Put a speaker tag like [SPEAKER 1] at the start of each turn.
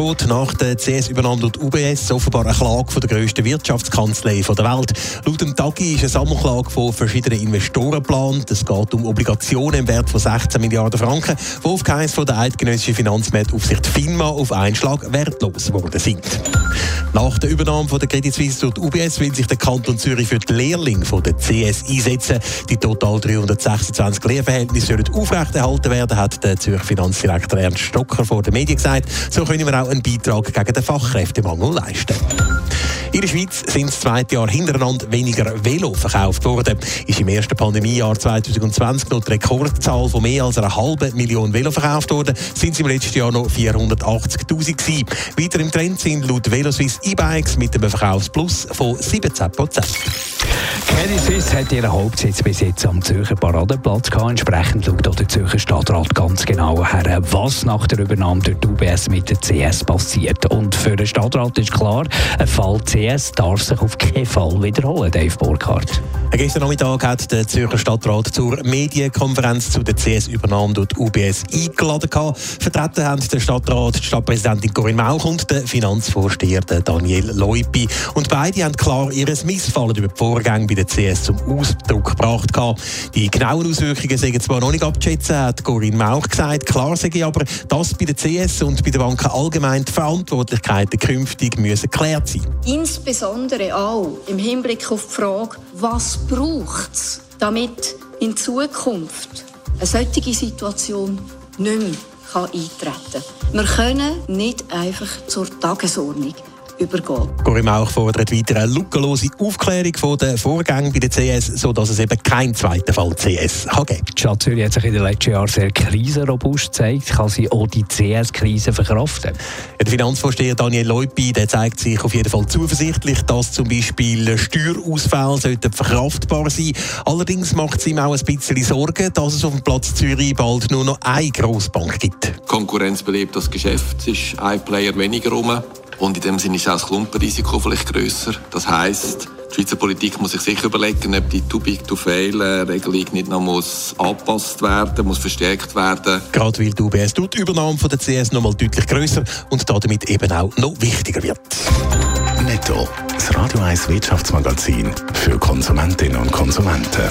[SPEAKER 1] Droht nach der CS-Übernahme durch UBS offenbar eine Klage von der grössten Wirtschaftskanzlei der Welt. Laut dem Tagi ist eine Sammelklage von verschiedenen Investoren geplant. Es geht um Obligationen im Wert von 16 Milliarden Franken, die auf von der eidgenössischen Finanzmarktaufsicht FINMA auf einen Schlag wertlos geworden sind. Nach der Übernahme von der Credit Suisse durch die UBS will sich der Kanton Zürich für die Lehrlinge von der CS einsetzen. Die total 326 Lehrverhältnisse sollen aufrechterhalten werden, hat der Zürcher Finanzdirektor Ernst Stocker vor den Medien gesagt. So können wir auch einen Beitrag gegen den Fachkräftemangel leisten. In der Schweiz sind das zweite Jahr hintereinander weniger Velo verkauft worden. Ist im ersten Pandemiejahr 2020 noch die Rekordzahl von mehr als einer halben Million Velo verkauft worden, sind sie im letzten Jahr noch 480.000 gewesen. Weiter im Trend sind laut Veloswiss E-Bikes mit einem Verkaufsplus von 17 Prozent.
[SPEAKER 2] Credit Suisse hat ihren Hauptsitz bis jetzt am Zürcher Paradeplatz gehabt. Entsprechend schaut auch der Zürcher Stadtrat ganz genau her, was nach der Übernahme durch die UBS mit der CS passiert. Und für den Stadtrat ist klar, ein Fall CS darf sich auf keinen Fall wiederholen, Dave Burkhardt.
[SPEAKER 1] Gestern Nachmittag hat der Zürcher Stadtrat zur Medienkonferenz zu der CS-Übernahme durch die UBS eingeladen. Vertreten haben der Stadtrat die Stadtpräsidentin Corinne Mauch und der Finanzvorsteher Daniel Leupi. Und beide haben klar ihr Missfallen über die Vorgänge bei der CS zum Ausdruck gebracht. Die genauen Auswirkungen sind zwar noch nicht abzuschätzen, hat Corinne Mauch gesagt. Klar sage aber, dass bei der CS und bei den Banken allgemein die Verantwortlichkeiten künftig müssen geklärt sein
[SPEAKER 3] Insbesondere auch im Hinblick auf die Frage, was braucht es, damit in Zukunft eine solche Situation nicht mehr eintreten kann. Wir können nicht einfach zur Tagesordnung übergehen.
[SPEAKER 1] Corinne Mauch fordert weiter eine lückenlose Aufklärung von den Vorgängen bei der CS, sodass es eben keinen zweiten Fall CS kann geben.
[SPEAKER 2] Die Stadt Zürich hat sich in den letzten Jahren sehr krisenrobust gezeigt. Kann sie auch die CS-Krise verkraften?
[SPEAKER 1] Der Finanzvorsteher Daniel Leupi der zeigt sich auf jeden Fall zuversichtlich, dass zum Beispiel Steuerausfälle sollten verkraftbar sein Allerdings macht es ihm auch ein bisschen Sorgen, dass es auf dem Platz Zürich bald nur noch eine Grossbank gibt.
[SPEAKER 4] Konkurrenz belebt das Geschäft, es ist ein Player weniger rum. Und in dem Sinne ist auch das Klumpenrisiko vielleicht grösser. Das heisst, die Schweizer Politik muss sich sicher überlegen, ob die Too-Big-to-Fail-Regelung nicht noch muss angepasst werden muss, verstärkt werden.
[SPEAKER 1] Gerade weil die UBS durch die Übernahme von der CS noch mal deutlich grösser und damit eben auch noch wichtiger wird.
[SPEAKER 5] Netto. Das Radio 1 Wirtschaftsmagazin für Konsumentinnen und Konsumenten.